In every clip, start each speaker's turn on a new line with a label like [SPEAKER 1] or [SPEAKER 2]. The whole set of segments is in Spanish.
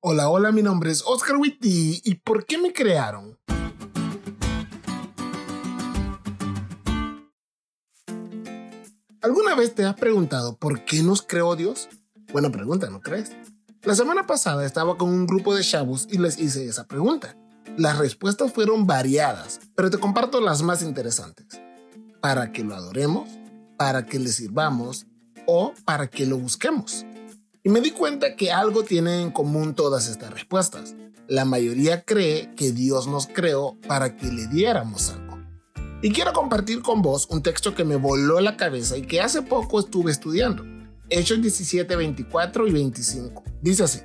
[SPEAKER 1] Hola, hola, mi nombre es Oscar Witty. ¿Y por qué me crearon? ¿Alguna vez te has preguntado por qué nos creó Dios? Buena pregunta, ¿no crees? La semana pasada estaba con un grupo de chavos y les hice esa pregunta. Las respuestas fueron variadas, pero te comparto las más interesantes. ¿Para que lo adoremos? ¿Para que le sirvamos? ¿O para que lo busquemos? Y me di cuenta que algo tiene en común todas estas respuestas. La mayoría cree que Dios nos creó para que le diéramos algo. Y quiero compartir con vos un texto que me voló la cabeza y que hace poco estuve estudiando. Hechos 17, 24 y 25. Dice así.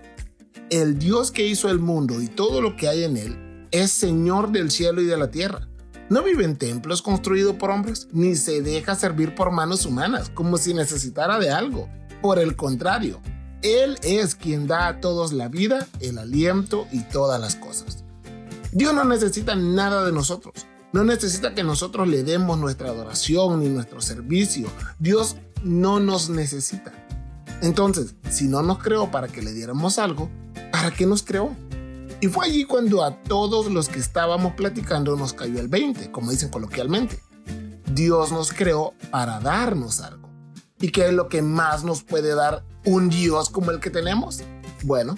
[SPEAKER 1] El Dios que hizo el mundo y todo lo que hay en él es Señor del cielo y de la tierra. No vive en templos construidos por hombres, ni se deja servir por manos humanas, como si necesitara de algo. Por el contrario, él es quien da a todos la vida, el aliento y todas las cosas. Dios no necesita nada de nosotros. No necesita que nosotros le demos nuestra adoración ni nuestro servicio. Dios no nos necesita. Entonces, si no nos creó para que le diéramos algo, ¿para qué nos creó? Y fue allí cuando a todos los que estábamos platicando nos cayó el 20, como dicen coloquialmente. Dios nos creó para darnos algo. ¿Y qué es lo que más nos puede dar un Dios como el que tenemos? Bueno,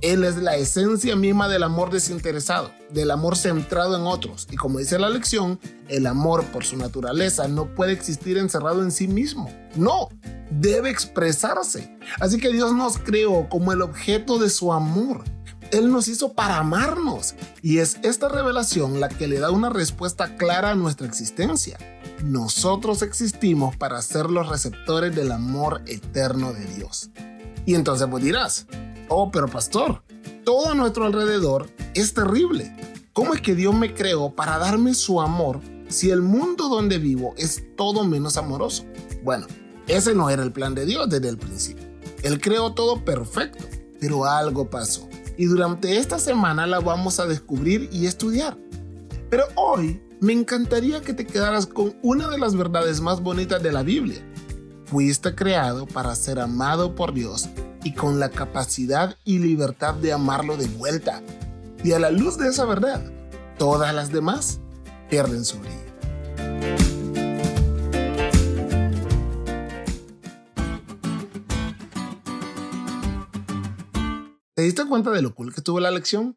[SPEAKER 1] Él es la esencia misma del amor desinteresado, del amor centrado en otros. Y como dice la lección, el amor por su naturaleza no puede existir encerrado en sí mismo. No, debe expresarse. Así que Dios nos creó como el objeto de su amor. Él nos hizo para amarnos. Y es esta revelación la que le da una respuesta clara a nuestra existencia. Nosotros existimos para ser los receptores del amor eterno de Dios. Y entonces vos dirás, oh, pero pastor, todo a nuestro alrededor es terrible. ¿Cómo es que Dios me creó para darme su amor si el mundo donde vivo es todo menos amoroso? Bueno, ese no era el plan de Dios desde el principio. Él creó todo perfecto, pero algo pasó. Y durante esta semana la vamos a descubrir y estudiar. Pero hoy me encantaría que te quedaras con una de las verdades más bonitas de la Biblia. Fuiste creado para ser amado por Dios y con la capacidad y libertad de amarlo de vuelta. Y a la luz de esa verdad, todas las demás pierden su brillo. ¿Te diste cuenta de lo cool que estuvo la lección?